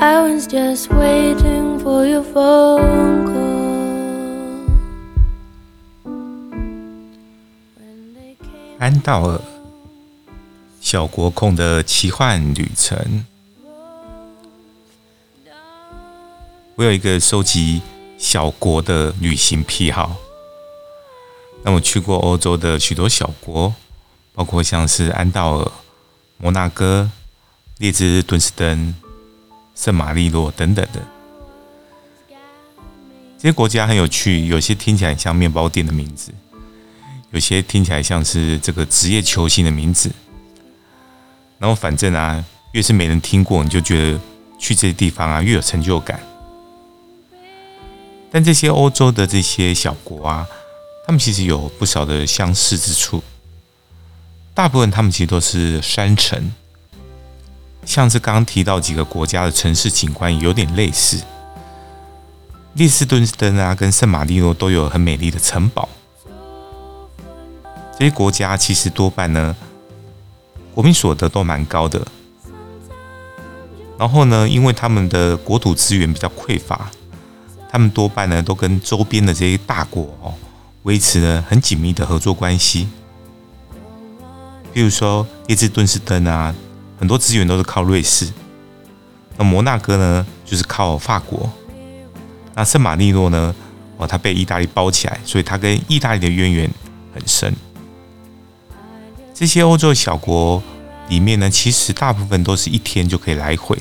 I was just waiting for your phone call. 安道尔，小国控的奇幻旅程。我有一个收集小国的旅行癖好。那我去过欧洲的许多小国，包括像是安道尔、摩纳哥、列支敦士登、圣马力诺等等的。这些国家很有趣，有些听起来像面包店的名字，有些听起来像是这个职业球星的名字。然后反正啊，越是没人听过，你就觉得去这些地方啊越有成就感。但这些欧洲的这些小国啊，他们其实有不少的相似之处。大部分他们其实都是山城，像是刚提到几个国家的城市景观有点类似。列支敦斯登啊，跟圣马力诺都有很美丽的城堡。这些国家其实多半呢，国民所得都蛮高的。然后呢，因为他们的国土资源比较匮乏。他们多半呢都跟周边的这些大国哦维持了很紧密的合作关系。比如说列支敦士登啊，很多资源都是靠瑞士；那摩纳哥呢就是靠法国；那圣马力诺呢，哦，它被意大利包起来，所以它跟意大利的渊源很深。这些欧洲小国里面呢，其实大部分都是一天就可以来回。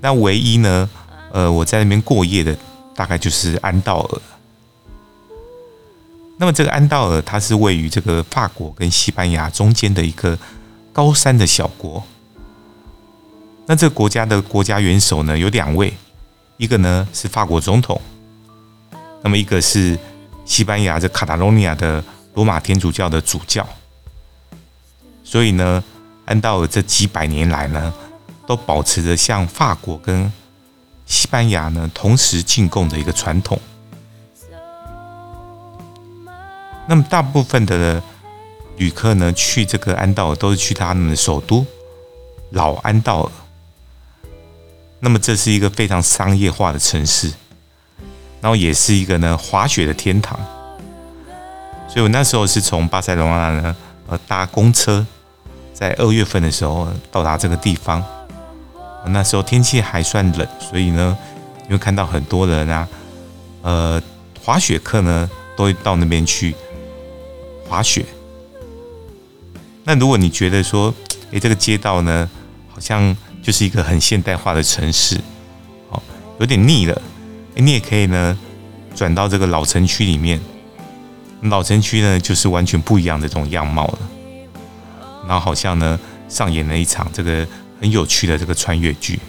那唯一呢，呃，我在那边过夜的大概就是安道尔。那么这个安道尔，它是位于这个法国跟西班牙中间的一个高山的小国。那这个国家的国家元首呢，有两位，一个呢是法国总统，那么一个是西班牙这卡塔罗尼亚的罗马天主教的主教。所以呢，安道尔这几百年来呢，都保持着像法国跟西班牙呢，同时进贡的一个传统。那么，大部分的旅客呢，去这个安道尔都是去他们的首都老安道尔。那么，这是一个非常商业化的城市，然后也是一个呢滑雪的天堂。所以我那时候是从巴塞罗那呢，呃，搭公车，在二月份的时候到达这个地方。那时候天气还算冷，所以呢，你会看到很多人啊，呃，滑雪客呢都会到那边去滑雪。那如果你觉得说，诶，这个街道呢，好像就是一个很现代化的城市，哦，有点腻了，诶，你也可以呢转到这个老城区里面。老城区呢，就是完全不一样的这种样貌了。然后好像呢上演了一场这个。很有趣的这个穿越剧。